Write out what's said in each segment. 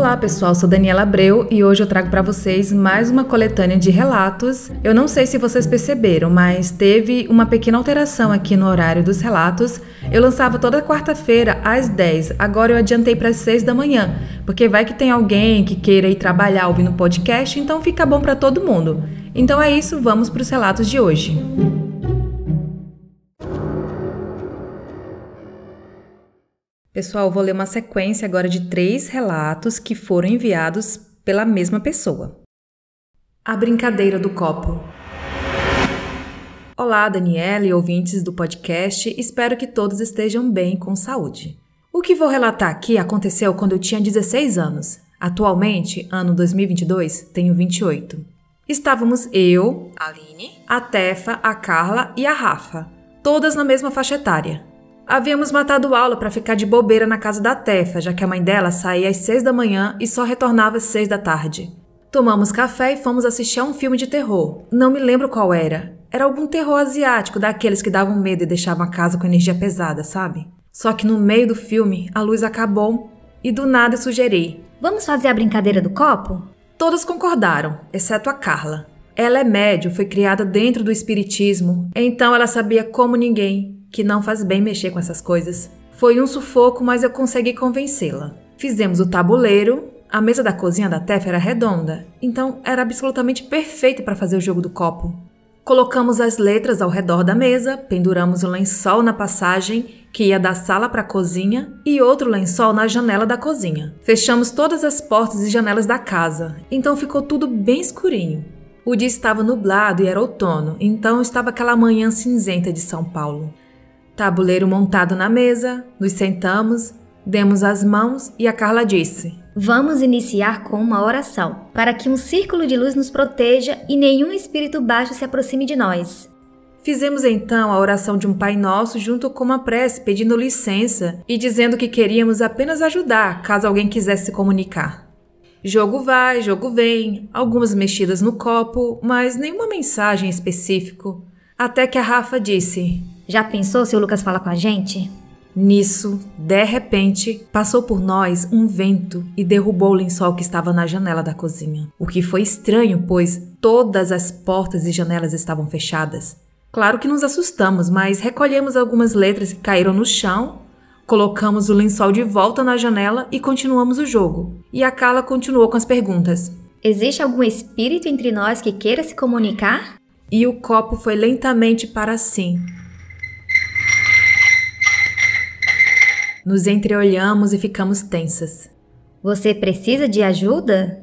Olá pessoal, sou Daniela Abreu e hoje eu trago para vocês mais uma coletânea de relatos. Eu não sei se vocês perceberam, mas teve uma pequena alteração aqui no horário dos relatos. Eu lançava toda quarta-feira às 10, agora eu adiantei para as 6 da manhã, porque vai que tem alguém que queira ir trabalhar ouvindo podcast, então fica bom para todo mundo. Então é isso, vamos para os relatos de hoje. Pessoal, vou ler uma sequência agora de três relatos que foram enviados pela mesma pessoa. A brincadeira do copo. Olá, Daniela e ouvintes do podcast, espero que todos estejam bem com saúde. O que vou relatar aqui aconteceu quando eu tinha 16 anos. Atualmente, ano 2022, tenho 28. Estávamos eu, Aline, a Tefa, a Carla e a Rafa, todas na mesma faixa etária. Havíamos matado aula para ficar de bobeira na casa da Tefa, já que a mãe dela saía às seis da manhã e só retornava às seis da tarde. Tomamos café e fomos assistir a um filme de terror. Não me lembro qual era. Era algum terror asiático, daqueles que davam medo e deixavam a casa com energia pesada, sabe? Só que no meio do filme, a luz acabou e do nada sugeri: Vamos fazer a brincadeira do copo? Todas concordaram, exceto a Carla. Ela é médio, foi criada dentro do espiritismo, então ela sabia como ninguém que não faz bem mexer com essas coisas. Foi um sufoco, mas eu consegui convencê-la. Fizemos o tabuleiro, a mesa da cozinha da Tef era redonda, então era absolutamente perfeita para fazer o jogo do copo. Colocamos as letras ao redor da mesa, penduramos um lençol na passagem que ia da sala para a cozinha e outro lençol na janela da cozinha. Fechamos todas as portas e janelas da casa, então ficou tudo bem escurinho. O dia estava nublado e era outono, então estava aquela manhã cinzenta de São Paulo. Tabuleiro montado na mesa, nos sentamos, demos as mãos e a Carla disse: Vamos iniciar com uma oração, para que um círculo de luz nos proteja e nenhum espírito baixo se aproxime de nós. Fizemos então a oração de um Pai Nosso junto com uma prece pedindo licença e dizendo que queríamos apenas ajudar caso alguém quisesse se comunicar. Jogo vai, jogo vem, algumas mexidas no copo, mas nenhuma mensagem específica. Até que a Rafa disse: já pensou se o Lucas fala com a gente? Nisso, de repente, passou por nós um vento e derrubou o lençol que estava na janela da cozinha. O que foi estranho, pois todas as portas e janelas estavam fechadas. Claro que nos assustamos, mas recolhemos algumas letras que caíram no chão, colocamos o lençol de volta na janela e continuamos o jogo. E a Carla continuou com as perguntas. Existe algum espírito entre nós que queira se comunicar? E o copo foi lentamente para sim, Nos entreolhamos e ficamos tensas. Você precisa de ajuda?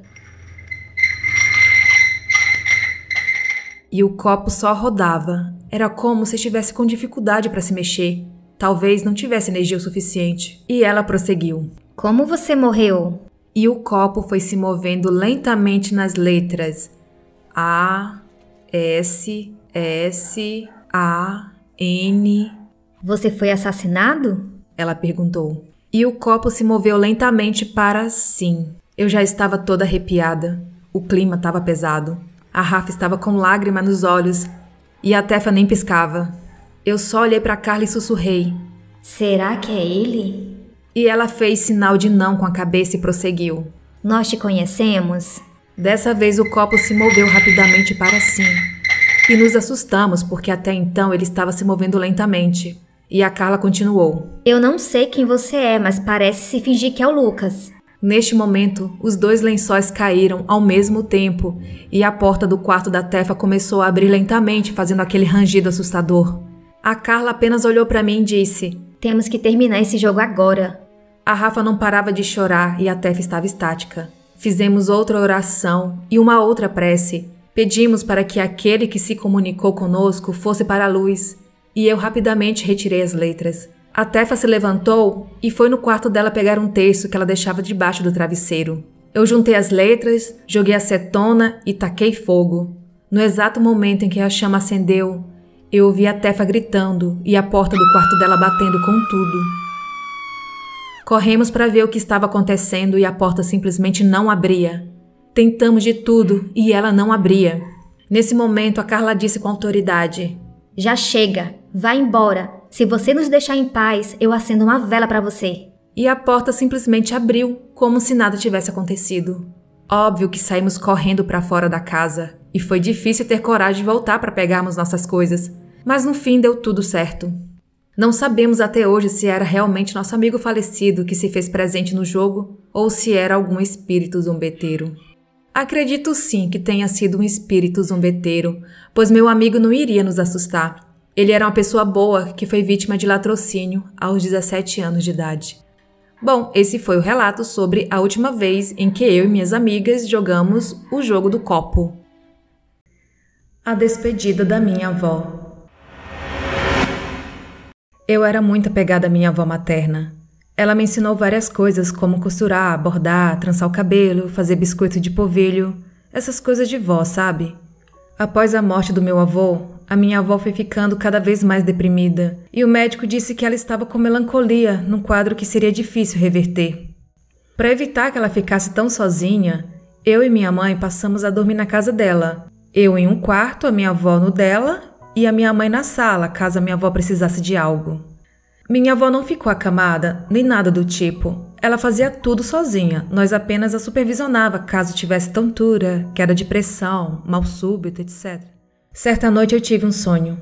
E o copo só rodava. Era como se estivesse com dificuldade para se mexer. Talvez não tivesse energia o suficiente. E ela prosseguiu. Como você morreu? E o copo foi se movendo lentamente nas letras A, S, S, A, N. Você foi assassinado? Ela perguntou. E o copo se moveu lentamente para sim. Eu já estava toda arrepiada. O clima estava pesado. A Rafa estava com lágrima nos olhos e a Tefa nem piscava. Eu só olhei para Carla e sussurrei: Será que é ele? E ela fez sinal de não com a cabeça e prosseguiu: Nós te conhecemos? Dessa vez o copo se moveu rapidamente para sim. E nos assustamos porque até então ele estava se movendo lentamente. E a Carla continuou: Eu não sei quem você é, mas parece se fingir que é o Lucas. Neste momento, os dois lençóis caíram ao mesmo tempo e a porta do quarto da Tefa começou a abrir lentamente, fazendo aquele rangido assustador. A Carla apenas olhou para mim e disse: Temos que terminar esse jogo agora. A Rafa não parava de chorar e a Tefa estava estática. Fizemos outra oração e uma outra prece. Pedimos para que aquele que se comunicou conosco fosse para a luz e eu rapidamente retirei as letras. A Tefa se levantou e foi no quarto dela pegar um terço que ela deixava debaixo do travesseiro. Eu juntei as letras, joguei acetona e taquei fogo. No exato momento em que a chama acendeu, eu ouvi a Tefa gritando e a porta do quarto dela batendo com tudo. Corremos para ver o que estava acontecendo e a porta simplesmente não abria. Tentamos de tudo e ela não abria. Nesse momento, a Carla disse com autoridade: Já chega! Vá embora. Se você nos deixar em paz, eu acendo uma vela para você. e a porta simplesmente abriu, como se nada tivesse acontecido. Óbvio que saímos correndo para fora da casa e foi difícil ter coragem de voltar para pegarmos nossas coisas, mas no fim deu tudo certo. Não sabemos até hoje se era realmente nosso amigo falecido que se fez presente no jogo ou se era algum espírito zombeteiro. Acredito sim que tenha sido um espírito zombeteiro, pois meu amigo não iria nos assustar. Ele era uma pessoa boa que foi vítima de latrocínio aos 17 anos de idade. Bom, esse foi o relato sobre a última vez em que eu e minhas amigas jogamos o jogo do copo. A despedida da minha avó. Eu era muito apegada à minha avó materna. Ela me ensinou várias coisas, como costurar, bordar, trançar o cabelo, fazer biscoito de polvilho, essas coisas de vó, sabe? Após a morte do meu avô, a minha avó foi ficando cada vez mais deprimida e o médico disse que ela estava com melancolia, num quadro que seria difícil reverter. Para evitar que ela ficasse tão sozinha, eu e minha mãe passamos a dormir na casa dela. Eu em um quarto, a minha avó no dela e a minha mãe na sala, caso a minha avó precisasse de algo. Minha avó não ficou acamada, nem nada do tipo. Ela fazia tudo sozinha, nós apenas a supervisionava caso tivesse tontura, queda de pressão, mal súbito, etc. Certa noite eu tive um sonho.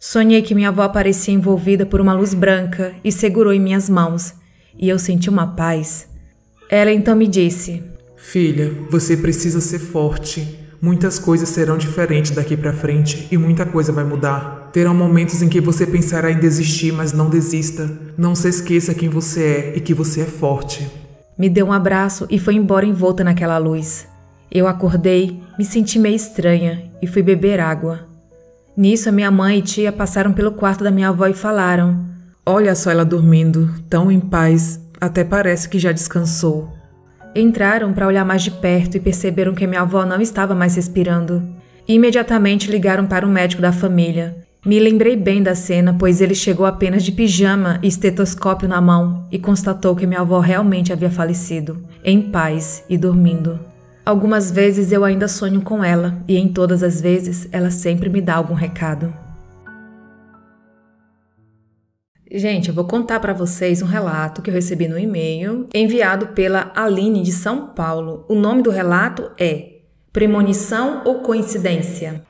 Sonhei que minha avó aparecia envolvida por uma luz branca e segurou em minhas mãos, e eu senti uma paz. Ela então me disse: Filha, você precisa ser forte. Muitas coisas serão diferentes daqui para frente e muita coisa vai mudar. Terão momentos em que você pensará em desistir, mas não desista. Não se esqueça quem você é e que você é forte. Me deu um abraço e foi embora envolta naquela luz. Eu acordei, me senti meio estranha e fui beber água. Nisso, a minha mãe e tia passaram pelo quarto da minha avó e falaram: Olha só ela dormindo, tão em paz, até parece que já descansou. Entraram para olhar mais de perto e perceberam que minha avó não estava mais respirando. Imediatamente ligaram para o médico da família. Me lembrei bem da cena, pois ele chegou apenas de pijama e estetoscópio na mão e constatou que minha avó realmente havia falecido, em paz e dormindo. Algumas vezes eu ainda sonho com ela e em todas as vezes ela sempre me dá algum recado. Gente, eu vou contar para vocês um relato que eu recebi no e-mail enviado pela Aline de São Paulo. O nome do relato é Premonição ou Coincidência?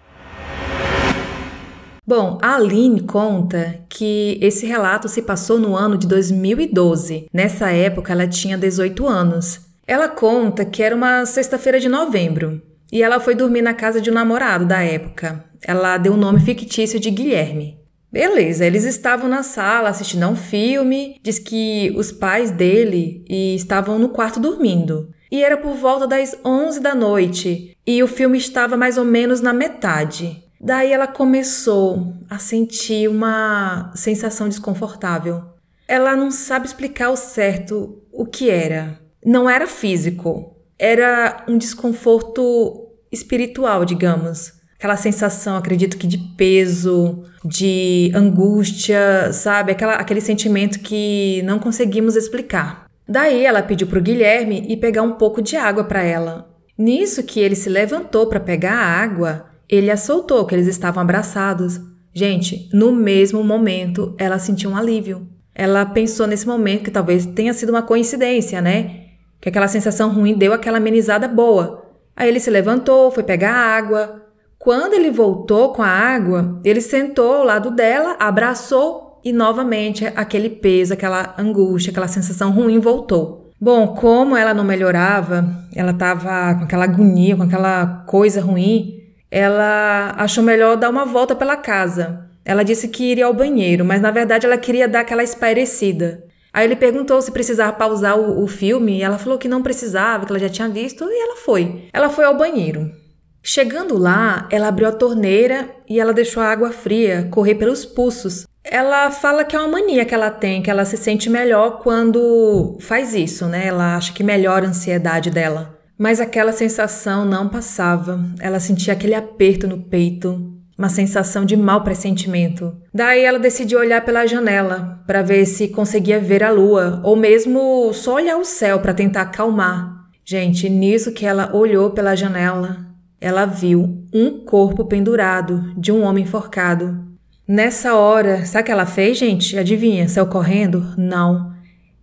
Bom, a Aline conta que esse relato se passou no ano de 2012. Nessa época, ela tinha 18 anos. Ela conta que era uma sexta-feira de novembro e ela foi dormir na casa de um namorado da época. Ela deu o nome fictício de Guilherme. Beleza, eles estavam na sala assistindo a um filme, diz que os pais dele estavam no quarto dormindo. E era por volta das 11 da noite e o filme estava mais ou menos na metade. Daí ela começou a sentir uma sensação desconfortável. Ela não sabe explicar ao certo o que era, não era físico, era um desconforto espiritual, digamos. Aquela sensação, acredito que de peso, de angústia, sabe? Aquela, aquele sentimento que não conseguimos explicar. Daí ela pediu para o Guilherme ir pegar um pouco de água para ela. Nisso que ele se levantou para pegar a água, ele a soltou, que eles estavam abraçados. Gente, no mesmo momento ela sentiu um alívio. Ela pensou nesse momento que talvez tenha sido uma coincidência, né? Que aquela sensação ruim deu aquela amenizada boa. Aí ele se levantou, foi pegar água. Quando ele voltou com a água, ele sentou ao lado dela, abraçou e novamente aquele peso, aquela angústia, aquela sensação ruim voltou. Bom, como ela não melhorava, ela estava com aquela agonia, com aquela coisa ruim, ela achou melhor dar uma volta pela casa. Ela disse que iria ao banheiro, mas na verdade ela queria dar aquela espairecida. Aí ele perguntou se precisava pausar o, o filme e ela falou que não precisava, que ela já tinha visto e ela foi. Ela foi ao banheiro. Chegando lá, ela abriu a torneira e ela deixou a água fria correr pelos pulsos. Ela fala que é uma mania que ela tem, que ela se sente melhor quando faz isso, né? Ela acha que melhora a ansiedade dela. Mas aquela sensação não passava. Ela sentia aquele aperto no peito, uma sensação de mau pressentimento. Daí ela decidiu olhar pela janela para ver se conseguia ver a lua, ou mesmo só olhar o céu para tentar acalmar. Gente, nisso que ela olhou pela janela, ela viu um corpo pendurado de um homem enforcado. Nessa hora, sabe o que ela fez, gente? Adivinha? Saiu correndo? Não.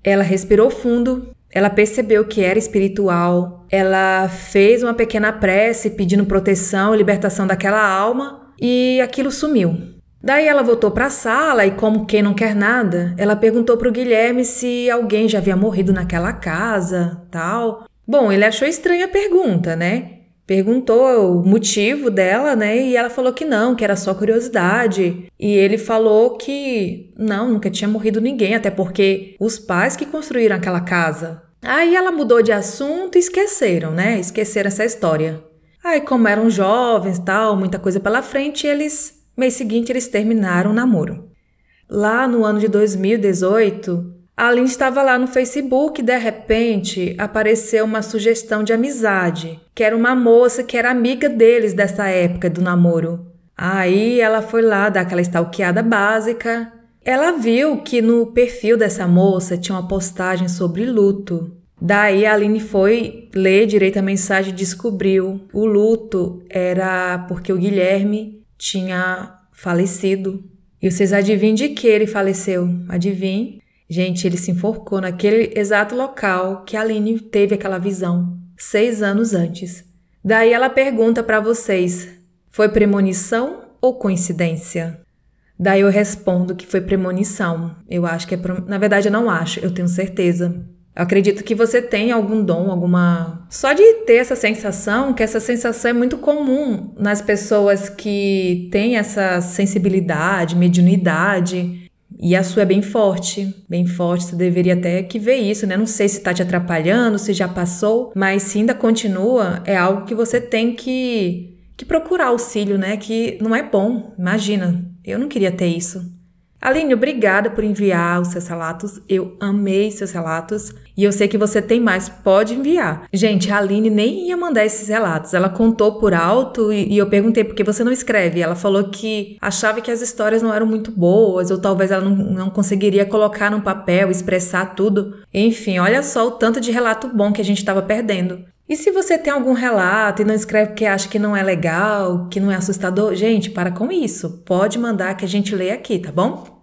Ela respirou fundo, ela percebeu que era espiritual, ela fez uma pequena prece pedindo proteção e libertação daquela alma e aquilo sumiu. Daí ela voltou para a sala e, como quem não quer nada, ela perguntou para o Guilherme se alguém já havia morrido naquela casa, tal. Bom, ele achou estranha a pergunta, né? perguntou o motivo dela, né? E ela falou que não, que era só curiosidade. E ele falou que não, nunca tinha morrido ninguém, até porque os pais que construíram aquela casa. Aí ela mudou de assunto e esqueceram, né? Esqueceram essa história. Aí, como eram jovens, tal, muita coisa pela frente, eles, mês seguinte, eles terminaram o namoro. Lá no ano de 2018, a Aline estava lá no Facebook e de repente apareceu uma sugestão de amizade, que era uma moça que era amiga deles dessa época do namoro. Aí ela foi lá dar aquela stalkeada básica. Ela viu que no perfil dessa moça tinha uma postagem sobre luto. Daí a Aline foi ler direito a mensagem e descobriu. O luto era porque o Guilherme tinha falecido. E vocês adivinham de que ele faleceu? Adivinhem? Gente, ele se enforcou naquele exato local que a Aline teve aquela visão, seis anos antes. Daí ela pergunta para vocês: foi premonição ou coincidência? Daí eu respondo que foi premonição. Eu acho que é. Na verdade, eu não acho, eu tenho certeza. Eu acredito que você tem algum dom, alguma. Só de ter essa sensação, que essa sensação é muito comum nas pessoas que têm essa sensibilidade, mediunidade. E a sua é bem forte, bem forte. Você deveria até que ver isso, né? Não sei se tá te atrapalhando, se já passou, mas se ainda continua, é algo que você tem que, que procurar auxílio, né? Que não é bom. Imagina, eu não queria ter isso. Aline, obrigada por enviar os seus relatos. Eu amei seus relatos e eu sei que você tem mais. Pode enviar. Gente, a Aline nem ia mandar esses relatos. Ela contou por alto e, e eu perguntei por que você não escreve. Ela falou que achava que as histórias não eram muito boas ou talvez ela não, não conseguiria colocar no papel, expressar tudo. Enfim, olha só o tanto de relato bom que a gente estava perdendo. E se você tem algum relato e não escreve porque acha que não é legal, que não é assustador, gente, para com isso. Pode mandar que a gente lê aqui, tá bom?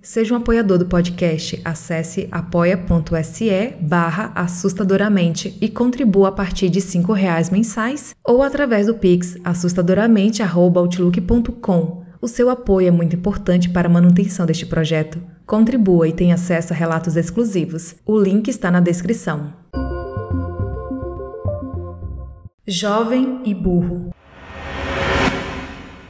Seja um apoiador do podcast. Acesse apoia.se barra assustadoramente e contribua a partir de R$ reais mensais ou através do Pix assustadoramente.outlook.com. O seu apoio é muito importante para a manutenção deste projeto. Contribua e tenha acesso a relatos exclusivos. O link está na descrição. Jovem e burro.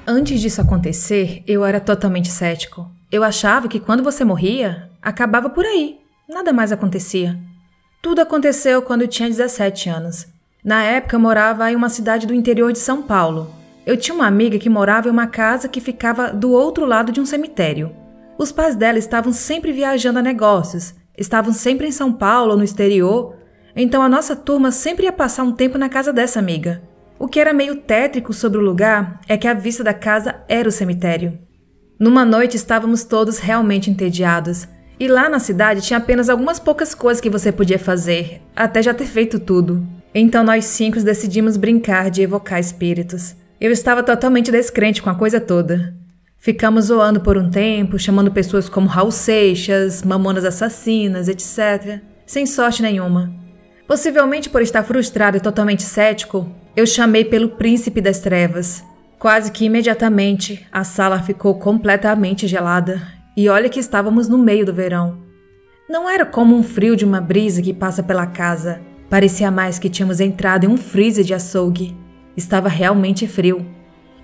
Antes disso acontecer, eu era totalmente cético. Eu achava que quando você morria, acabava por aí. Nada mais acontecia. Tudo aconteceu quando eu tinha 17 anos. Na época, eu morava em uma cidade do interior de São Paulo. Eu tinha uma amiga que morava em uma casa que ficava do outro lado de um cemitério. Os pais dela estavam sempre viajando a negócios, estavam sempre em São Paulo ou no exterior, então a nossa turma sempre ia passar um tempo na casa dessa amiga. O que era meio tétrico sobre o lugar é que a vista da casa era o cemitério. Numa noite estávamos todos realmente entediados, e lá na cidade tinha apenas algumas poucas coisas que você podia fazer, até já ter feito tudo. Então nós cinco decidimos brincar de evocar espíritos. Eu estava totalmente descrente com a coisa toda. Ficamos zoando por um tempo, chamando pessoas como Raul Seixas, Mamonas Assassinas, etc. Sem sorte nenhuma. Possivelmente por estar frustrado e totalmente cético, eu chamei pelo Príncipe das Trevas. Quase que imediatamente a sala ficou completamente gelada, e olha que estávamos no meio do verão. Não era como um frio de uma brisa que passa pela casa. Parecia mais que tínhamos entrado em um freezer de açougue. Estava realmente frio.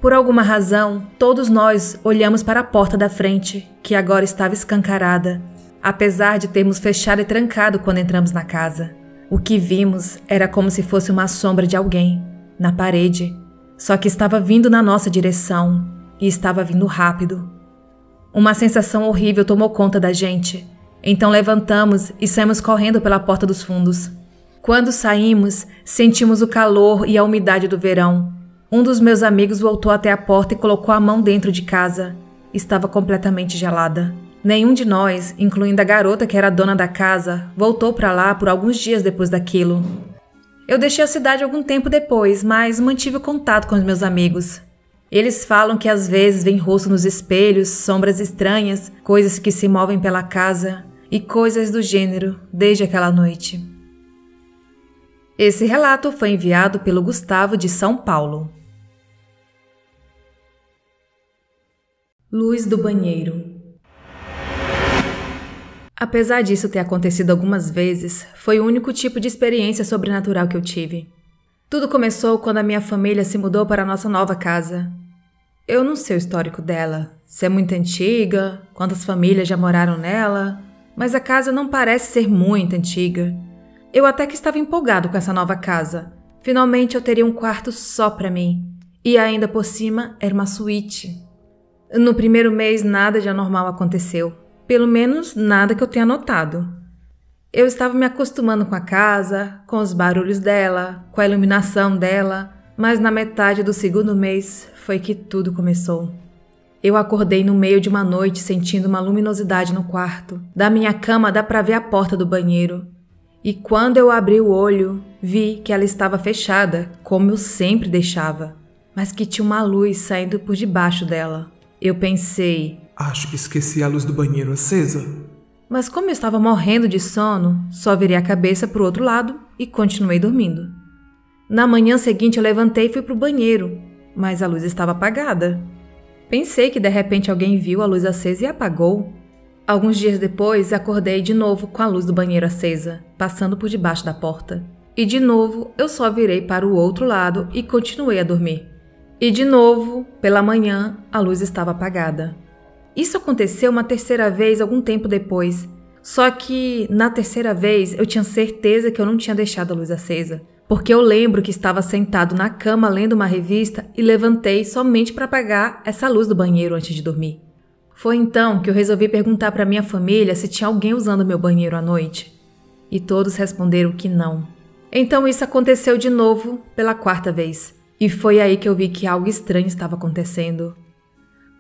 Por alguma razão, todos nós olhamos para a porta da frente, que agora estava escancarada, apesar de termos fechado e trancado quando entramos na casa. O que vimos era como se fosse uma sombra de alguém, na parede, só que estava vindo na nossa direção e estava vindo rápido. Uma sensação horrível tomou conta da gente, então levantamos e saímos correndo pela porta dos fundos. Quando saímos, sentimos o calor e a umidade do verão. Um dos meus amigos voltou até a porta e colocou a mão dentro de casa. Estava completamente gelada. Nenhum de nós, incluindo a garota que era dona da casa, voltou para lá por alguns dias depois daquilo. Eu deixei a cidade algum tempo depois, mas mantive contato com os meus amigos. Eles falam que às vezes vem rosto nos espelhos, sombras estranhas, coisas que se movem pela casa e coisas do gênero desde aquela noite. Esse relato foi enviado pelo Gustavo de São Paulo. Luz do banheiro. Apesar disso ter acontecido algumas vezes, foi o único tipo de experiência sobrenatural que eu tive. Tudo começou quando a minha família se mudou para a nossa nova casa. Eu não sei o histórico dela, se é muito antiga, quantas famílias já moraram nela, mas a casa não parece ser muito antiga. Eu até que estava empolgado com essa nova casa. Finalmente eu teria um quarto só para mim. E ainda por cima era uma suíte. No primeiro mês nada de anormal aconteceu. Pelo menos nada que eu tenha notado. Eu estava me acostumando com a casa, com os barulhos dela, com a iluminação dela, mas na metade do segundo mês foi que tudo começou. Eu acordei no meio de uma noite sentindo uma luminosidade no quarto. Da minha cama dá para ver a porta do banheiro. E quando eu abri o olho, vi que ela estava fechada, como eu sempre deixava, mas que tinha uma luz saindo por debaixo dela. Eu pensei, Acho que esqueci a luz do banheiro acesa. Mas como eu estava morrendo de sono, só virei a cabeça para o outro lado e continuei dormindo. Na manhã seguinte eu levantei e fui para o banheiro, mas a luz estava apagada. Pensei que de repente alguém viu a luz acesa e apagou. Alguns dias depois, acordei de novo com a luz do banheiro acesa, passando por debaixo da porta. E de novo, eu só virei para o outro lado e continuei a dormir. E de novo, pela manhã, a luz estava apagada. Isso aconteceu uma terceira vez algum tempo depois. Só que na terceira vez eu tinha certeza que eu não tinha deixado a luz acesa, porque eu lembro que estava sentado na cama lendo uma revista e levantei somente para apagar essa luz do banheiro antes de dormir. Foi então que eu resolvi perguntar para minha família se tinha alguém usando meu banheiro à noite. E todos responderam que não. Então isso aconteceu de novo pela quarta vez. E foi aí que eu vi que algo estranho estava acontecendo.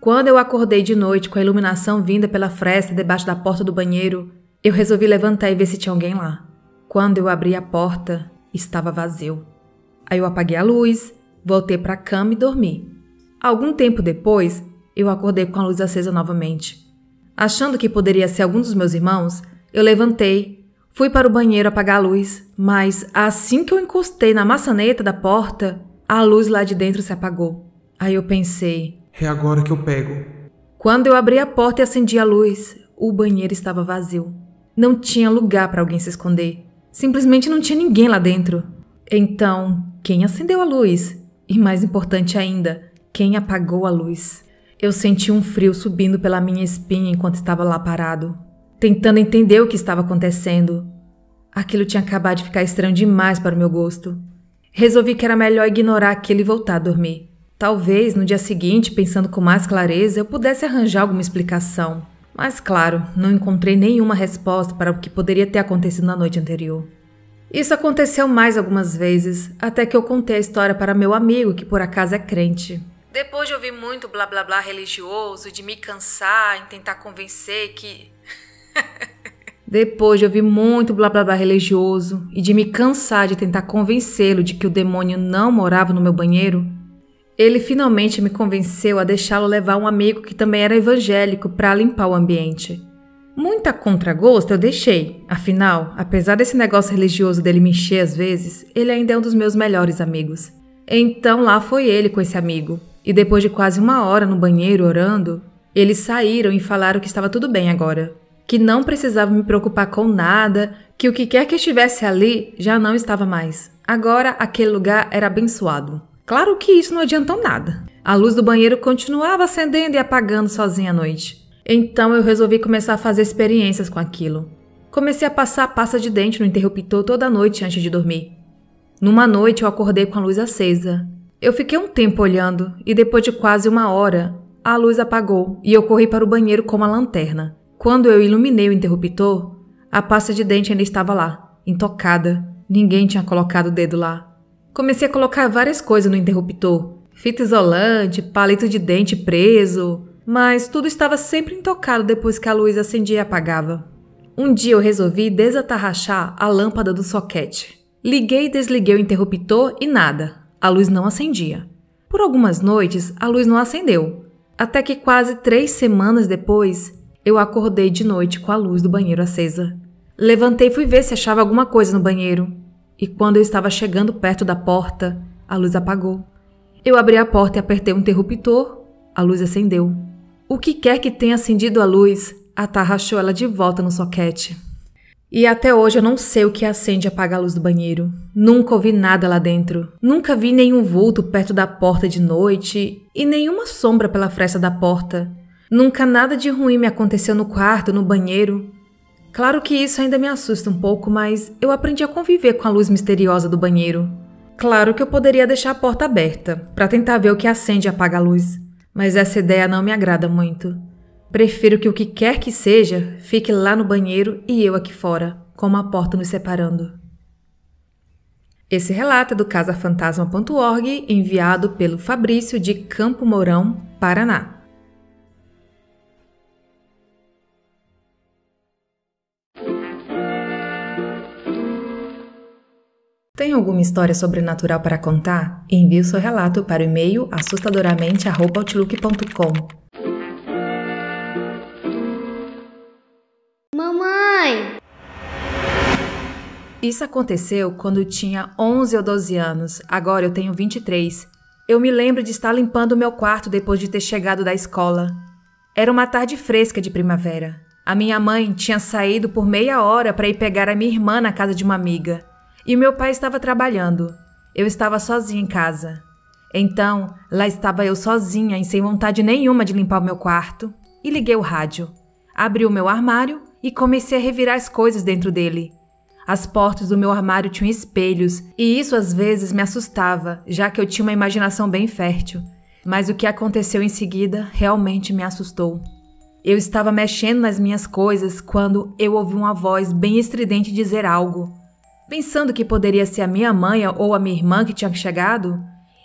Quando eu acordei de noite com a iluminação vinda pela fresta debaixo da porta do banheiro, eu resolvi levantar e ver se tinha alguém lá. Quando eu abri a porta, estava vazio. Aí eu apaguei a luz, voltei para a cama e dormi. Algum tempo depois, eu acordei com a luz acesa novamente. Achando que poderia ser algum dos meus irmãos, eu levantei, fui para o banheiro apagar a luz, mas assim que eu encostei na maçaneta da porta, a luz lá de dentro se apagou. Aí eu pensei, é agora que eu pego. Quando eu abri a porta e acendi a luz, o banheiro estava vazio. Não tinha lugar para alguém se esconder. Simplesmente não tinha ninguém lá dentro. Então, quem acendeu a luz? E mais importante ainda, quem apagou a luz? Eu senti um frio subindo pela minha espinha enquanto estava lá parado, tentando entender o que estava acontecendo. Aquilo tinha acabado de ficar estranho demais para o meu gosto. Resolvi que era melhor ignorar aquilo e voltar a dormir. Talvez no dia seguinte, pensando com mais clareza, eu pudesse arranjar alguma explicação. Mas, claro, não encontrei nenhuma resposta para o que poderia ter acontecido na noite anterior. Isso aconteceu mais algumas vezes, até que eu contei a história para meu amigo, que por acaso é crente. Depois de ouvir muito blá blá blá religioso, de me cansar em tentar convencer que. Depois de ouvir muito blá blá blá religioso e de me cansar de tentar convencê-lo de que o demônio não morava no meu banheiro, ele finalmente me convenceu a deixá-lo levar um amigo que também era evangélico para limpar o ambiente. Muita contragosto eu deixei, afinal, apesar desse negócio religioso dele me encher às vezes, ele ainda é um dos meus melhores amigos. Então lá foi ele com esse amigo, e depois de quase uma hora no banheiro orando, eles saíram e falaram que estava tudo bem agora, que não precisava me preocupar com nada, que o que quer que estivesse ali já não estava mais. Agora aquele lugar era abençoado. Claro que isso não adiantou nada. A luz do banheiro continuava acendendo e apagando sozinha à noite. Então eu resolvi começar a fazer experiências com aquilo. Comecei a passar a pasta de dente no interruptor toda noite antes de dormir. Numa noite eu acordei com a luz acesa. Eu fiquei um tempo olhando e depois de quase uma hora, a luz apagou e eu corri para o banheiro com uma lanterna. Quando eu iluminei o interruptor, a pasta de dente ainda estava lá, intocada. Ninguém tinha colocado o dedo lá. Comecei a colocar várias coisas no interruptor: fita isolante, palito de dente preso, mas tudo estava sempre intocado depois que a luz acendia e apagava. Um dia eu resolvi desatarrachar a lâmpada do soquete. Liguei e desliguei o interruptor e nada. A luz não acendia. Por algumas noites, a luz não acendeu, até que quase três semanas depois, eu acordei de noite com a luz do banheiro acesa. Levantei e fui ver se achava alguma coisa no banheiro, e quando eu estava chegando perto da porta, a luz apagou. Eu abri a porta e apertei o interruptor, a luz acendeu. O que quer que tenha acendido a luz, a Tá achou ela de volta no soquete. E até hoje eu não sei o que acende e apaga a luz do banheiro. Nunca ouvi nada lá dentro. Nunca vi nenhum vulto perto da porta de noite e nenhuma sombra pela fresta da porta. Nunca nada de ruim me aconteceu no quarto, no banheiro. Claro que isso ainda me assusta um pouco, mas eu aprendi a conviver com a luz misteriosa do banheiro. Claro que eu poderia deixar a porta aberta para tentar ver o que acende e apaga a luz, mas essa ideia não me agrada muito. Prefiro que o que quer que seja fique lá no banheiro e eu aqui fora, com uma porta nos separando. Esse relato é do casafantasma.org, enviado pelo Fabrício de Campo Mourão, Paraná. Tem alguma história sobrenatural para contar? Envie o seu relato para o e-mail assustadoramente@outlook.com. Isso aconteceu quando eu tinha 11 ou 12 anos, agora eu tenho 23. Eu me lembro de estar limpando o meu quarto depois de ter chegado da escola. Era uma tarde fresca de primavera. A minha mãe tinha saído por meia hora para ir pegar a minha irmã na casa de uma amiga. E meu pai estava trabalhando. Eu estava sozinha em casa. Então, lá estava eu sozinha e sem vontade nenhuma de limpar o meu quarto. E liguei o rádio. Abri o meu armário e comecei a revirar as coisas dentro dele. As portas do meu armário tinham espelhos, e isso às vezes me assustava, já que eu tinha uma imaginação bem fértil. Mas o que aconteceu em seguida realmente me assustou. Eu estava mexendo nas minhas coisas quando eu ouvi uma voz bem estridente dizer algo. Pensando que poderia ser a minha mãe ou a minha irmã que tinha chegado,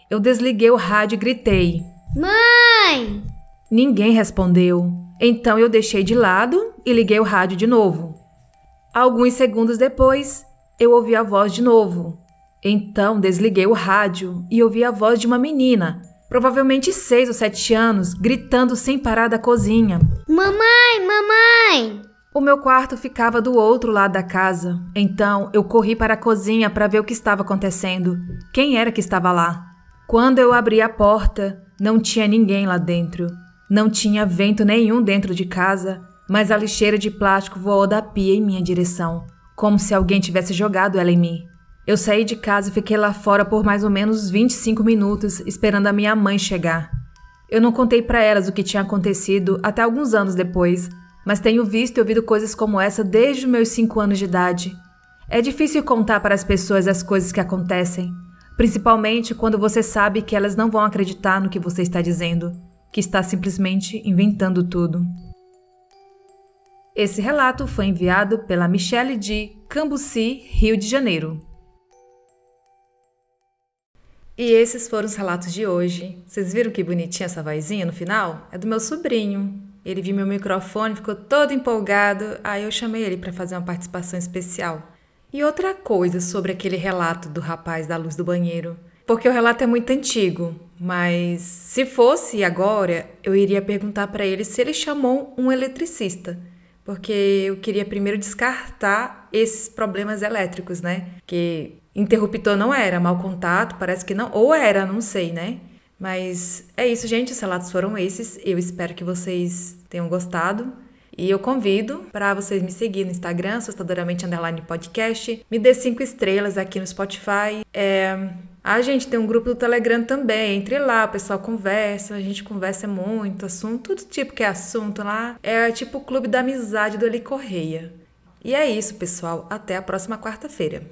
eu desliguei o rádio e gritei: Mãe! Ninguém respondeu. Então eu deixei de lado e liguei o rádio de novo. Alguns segundos depois, eu ouvi a voz de novo. Então desliguei o rádio e ouvi a voz de uma menina, provavelmente seis ou sete anos, gritando sem parar da cozinha: Mamãe, mamãe! O meu quarto ficava do outro lado da casa, então eu corri para a cozinha para ver o que estava acontecendo. Quem era que estava lá? Quando eu abri a porta, não tinha ninguém lá dentro. Não tinha vento nenhum dentro de casa mas a lixeira de plástico voou da pia em minha direção, como se alguém tivesse jogado ela em mim. Eu saí de casa e fiquei lá fora por mais ou menos 25 minutos esperando a minha mãe chegar. Eu não contei para elas o que tinha acontecido até alguns anos depois, mas tenho visto e ouvido coisas como essa desde meus 5 anos de idade. É difícil contar para as pessoas as coisas que acontecem, principalmente quando você sabe que elas não vão acreditar no que você está dizendo, que está simplesmente inventando tudo. Esse relato foi enviado pela Michelle de Cambuci, Rio de Janeiro. E esses foram os relatos de hoje. Vocês viram que bonitinha essa vozinha no final? É do meu sobrinho. Ele viu meu microfone, ficou todo empolgado, aí eu chamei ele para fazer uma participação especial. E outra coisa sobre aquele relato do rapaz da luz do banheiro. Porque o relato é muito antigo, mas se fosse agora, eu iria perguntar para ele se ele chamou um eletricista porque eu queria primeiro descartar esses problemas elétricos, né? Que interruptor não era, mau contato, parece que não, ou era, não sei, né? Mas é isso, gente. Os relatos foram esses. Eu espero que vocês tenham gostado. E eu convido para vocês me seguir no Instagram, assustadoramente underline podcast. Me dê cinco estrelas aqui no Spotify. É, a gente tem um grupo do Telegram também. Entre lá, o pessoal conversa, a gente conversa muito, assunto, todo tipo que é assunto lá. É tipo o clube da amizade do Eli Correia. E é isso, pessoal. Até a próxima quarta-feira.